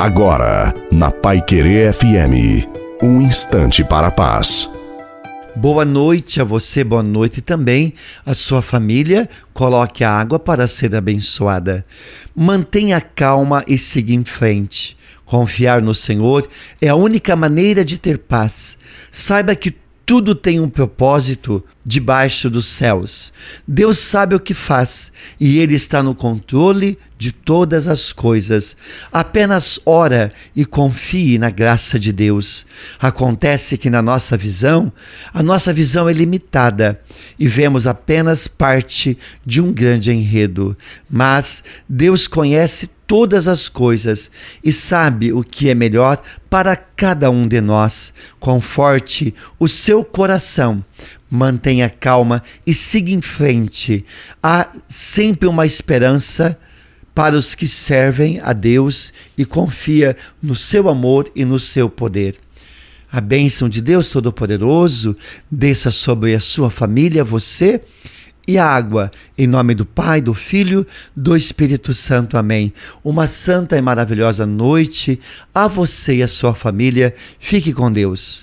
Agora, na Pai Querer FM, um instante para a paz. Boa noite a você, boa noite também a sua família. Coloque a água para ser abençoada. Mantenha calma e siga em frente. Confiar no Senhor é a única maneira de ter paz. Saiba que tudo tem um propósito debaixo dos céus. Deus sabe o que faz e Ele está no controle de todas as coisas. Apenas ora e confie na graça de Deus. Acontece que na nossa visão, a nossa visão é limitada e vemos apenas parte de um grande enredo. Mas Deus conhece todas as coisas e sabe o que é melhor para cada um de nós. Conforte o seu coração, mantenha calma e siga em frente. Há sempre uma esperança para os que servem a Deus e confia no seu amor e no seu poder. A bênção de Deus Todo-Poderoso desça sobre a sua família, você e água. Em nome do Pai, do Filho, do Espírito Santo. Amém. Uma santa e maravilhosa noite a você e a sua família. Fique com Deus.